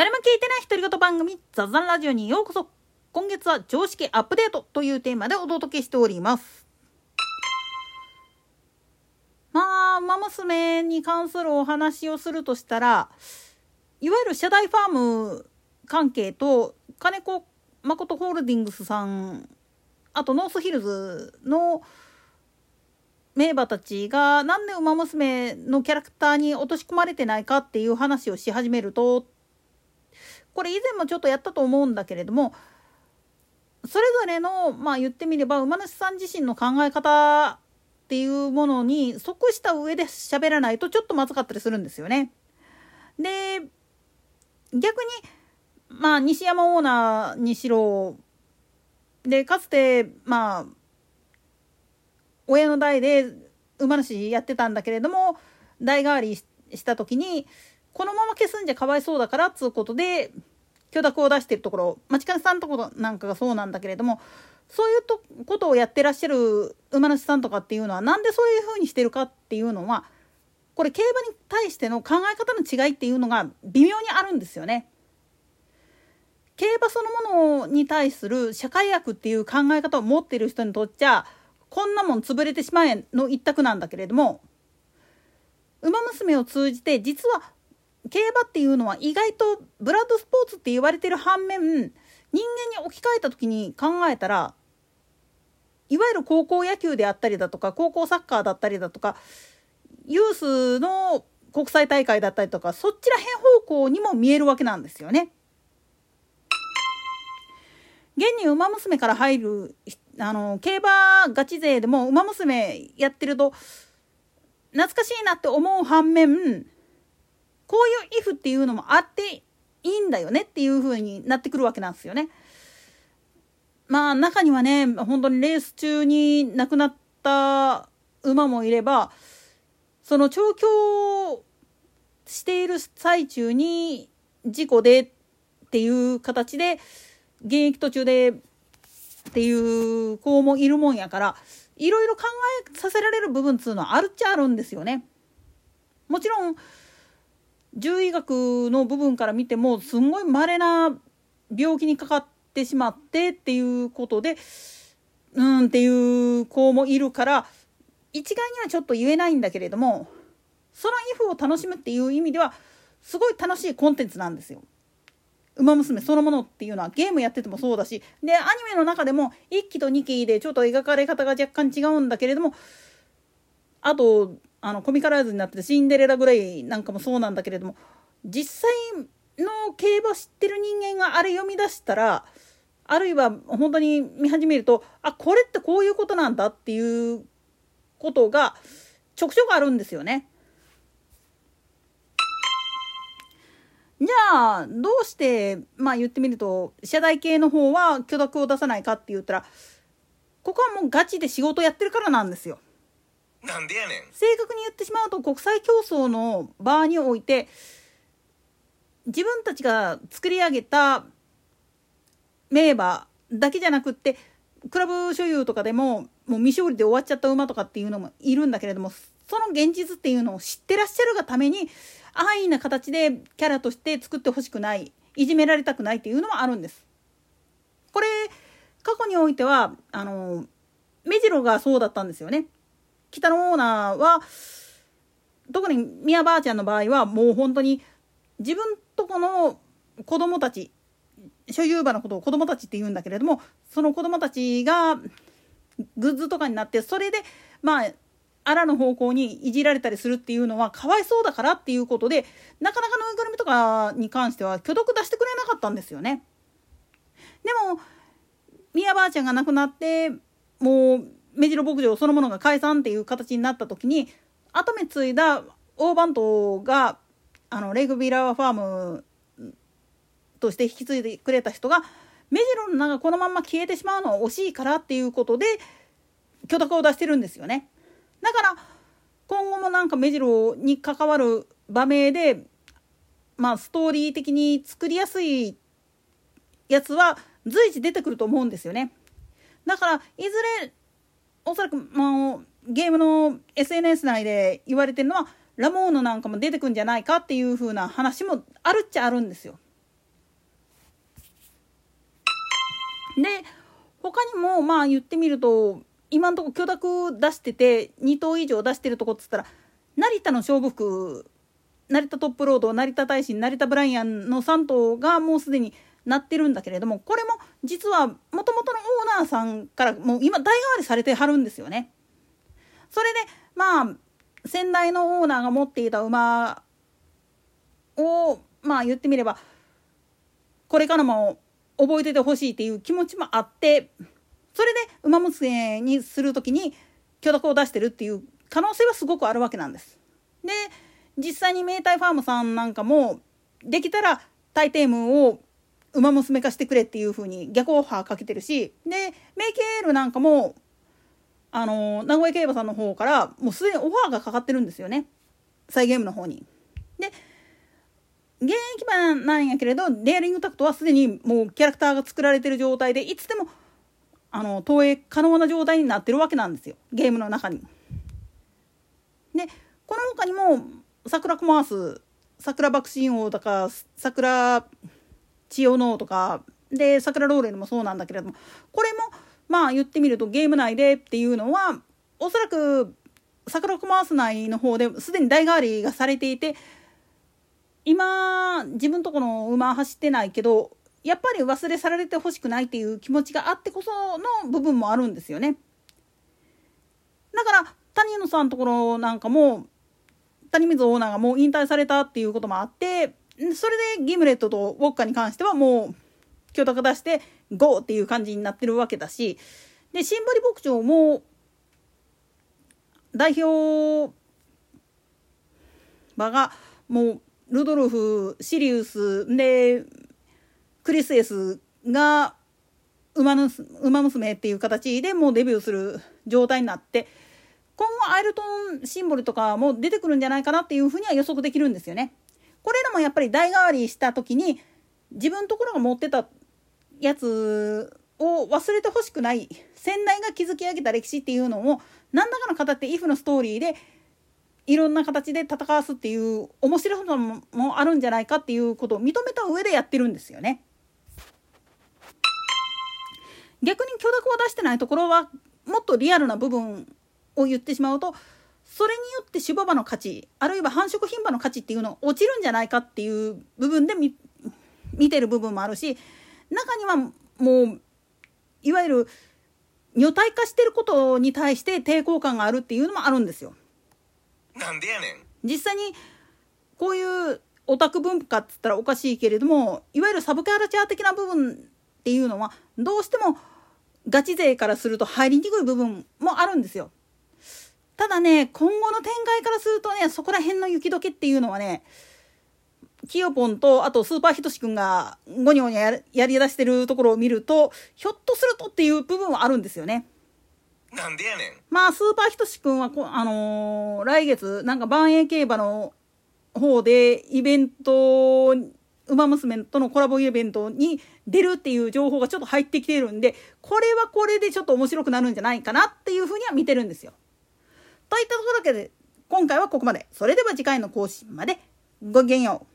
誰も聞いてない独り言番組ザザンラジオにようこそ。今月は常識アップデートというテーマでお届けしております。まあウマ娘に関するお話をするとしたらいわゆる社台ファーム関係と金子真人ホールディングスさんあとノースヒルズの名馬たちがなんで「ウマ娘」のキャラクターに落とし込まれてないかっていう話をし始めるとこれ以前もちょっとやったと思うんだけれどもそれぞれのまあ言ってみれば馬主さん自身の考え方っていうものに即した上で喋らないとちょっとまずかったりするんですよね。で逆にまあ西山オーナーにしろでかつてまあ親の代で馬主やってたんだけれども代替わりした時にこのまま消すんじゃかわいそうだからっつうことで許諾を出してるところ町金さんところなんかがそうなんだけれどもそういうとことをやってらっしゃる馬主さんとかっていうのはなんでそういうふうにしてるかっていうのはこれ競馬に対しての考え方の違いっていうのが微妙にあるんですよね。競馬そのものに対する社会悪っていう考え方を持っている人にとっちゃこんなもん潰れてしまえの一択なんだけれども「ウマ娘」を通じて実は競馬っていうのは意外とブラッドスポーツって言われてる反面人間に置き換えた時に考えたらいわゆる高校野球であったりだとか高校サッカーだったりだとかユースの国際大会だったりとかそっちら辺方向にも見えるわけなんですよね。現に「ウマ娘」から入るあの競馬ガチ勢でも「ウマ娘」やってると懐かしいなって思う反面こういう「イフ」っていうのもあっていいんだよねっていう風になってくるわけなんですよね。まあ中にはね本当にレース中に亡くなった馬もいればその調教している最中に事故でっていう形で現役途中でっていう子もいるもんやからいろいろ考えさせられる部分っつうのはあるっちゃあるんですよね。もちろん獣医学の部分から見てもすんごい稀な病気にかかってしまってっていうことでうんっていう子もいるから一概にはちょっと言えないんだけれどもそのイフを楽しむっていう意味ではすごい楽しいコンテンツなんですよ。ウマ娘そのものっていうのはゲームやっててもそうだしでアニメの中でも1期と2期でちょっと描かれ方が若干違うんだけれどもあとあのコミカライズになっててシンデレラぐらいなんかもそうなんだけれども実際の競馬知ってる人間があれ読み出したらあるいは本当に見始めるとあこれってこういうことなんだっていうことがちょくちょくあるんですよね。じゃあどうしてまあ言ってみると社大系の方は許諾を出さないかって言ったらここはもうガチで仕事やってるからなんですよ。なんでやねん正確に言ってしまうと国際競争の場において自分たちが作り上げた名馬だけじゃなくってクラブ所有とかでももう未勝利で終わっちゃった馬とかっていうのもいるんだけれどもその現実っていうのを知ってらっしゃるがために安易な形でキャラとして作ってほしくないいじめられたくないっていうのもあるんです。これ過去においてはあの目白がそうだったんですよね。北のオーナーは特に宮ばあちゃんの場合はもう本当に自分とこの子供たち所有馬のことを子供たちって言うんだけれどもその子供たちがグッズとかになってそれでまああらぬ方向にいじられたりするっていうのはかわいそうだからっていうことでなかなかぬいぐるみとかに関しては許諾出してくれなかったんですよね。でも宮ばあちゃんが亡くなってもう目白牧場そのものが解散っていう形になった時に後目継いだ大番頭があのレイクビラーファームとして引き継いでくれた人が目白の名がこのまま消えてしまうのは惜しいからっていうことで許諾を出してるんですよね。だから今後もなんか目白に関わる場面でまあストーリー的に作りやすいやつは随時出てくると思うんですよね。だからいずれおそらくまあゲームの SNS 内で言われてるのはラモーノなんかも出てくんじゃないかっていう風な話もあるっちゃあるんですよ。で他にもまあ言ってみると今のとこ許諾出してて2頭以上出してるとこっつったら成田の勝負服成田トップロード成田大臣成田ブライアンの3頭がもうすでに。なってるんだけれどもこれも実はもともとのオーナーさんからもう今代替わりされてはるんですよね。それでまあ先代のオーナーが持っていた馬をまあ言ってみればこれからも覚えててほしいっていう気持ちもあってそれで「ウマ娘」にする時に許諾を出してるっていう可能性はすごくあるわけなんです。で実際に明太ファームさんなんかもできたらタイテームを馬娘化してくれっていう風に逆オファーかけてるしでメイケールなんかもあの名古屋競馬さんの方からもうすでにオファーがかかってるんですよねサイゲームの方に。で現役版なんやけれどレアリングタクトはすでにもうキャラクターが作られてる状態でいつでもあの投影可能な状態になってるわけなんですよゲームの中に。でこの他にも桜コマース桜爆心王とか桜千代能とかで桜ローレルもそうなんだけれどもこれもまあ言ってみるとゲーム内でっていうのはおそらく桜コマース内の方ですでに代替わりがされていて今自分とこの馬走ってないけどやっぱり忘れ去られてほしくないっていう気持ちがあってこその部分もあるんですよね。だから谷野さんのところなんかも谷水オーナーがもう引退されたっていうこともあってそれでギムレットとウォッカに関してはもう許諾出してゴーっていう感じになってるわけだしでシンボリ牧場も代表馬がもうルドルフシリウスでクリスエスが馬の馬娘っていう形でもうデビューする状態になって今後アイルトンシンボルとかも出てくるんじゃないかなっていうふうには予測できるんですよね。これらもやっぱり代替わりした時に自分のところが持ってたやつを忘れてほしくない先代が築き上げた歴史っていうのを何らかの形でイフのストーリーでいろんな形で戦わすっていう面白さもあるんじゃないかっていうことを認めた上でやってるんですよね。逆に許諾を出してないところはもっとリアルな部分を言ってしまうとそれによって種馬の価値あるいは繁殖牝馬の価値っていうのが落ちるんじゃないかっていう部分で見てる部分もあるし中にはもういわゆる女体化してることに対して抵抗感があるっていうのもあるんですよ。なんでやねん実際にこういうオタク文化っつったらおかしいけれどもいわゆるサブカルチャー的な部分っていうのはどうしてもガチ勢からすると入りにくい部分もあるんですよ。ただね今後の展開からするとねそこら辺の雪解けっていうのはねキヨポンとあとスーパーヒトシ君がゴニョゴニョやりだしてるところを見るとひょっとするとっていう部分はあるんですよね。なんでやねんまあスーパーヒトシ君はこあのー、来月なんか万栄競馬の方でイベントウマ娘とのコラボイベントに出るっていう情報がちょっと入ってきてるんでこれはこれでちょっと面白くなるんじゃないかなっていうふうには見てるんですよ。といったところだけで今回はここまで。それでは次回の更新までごきげんよう。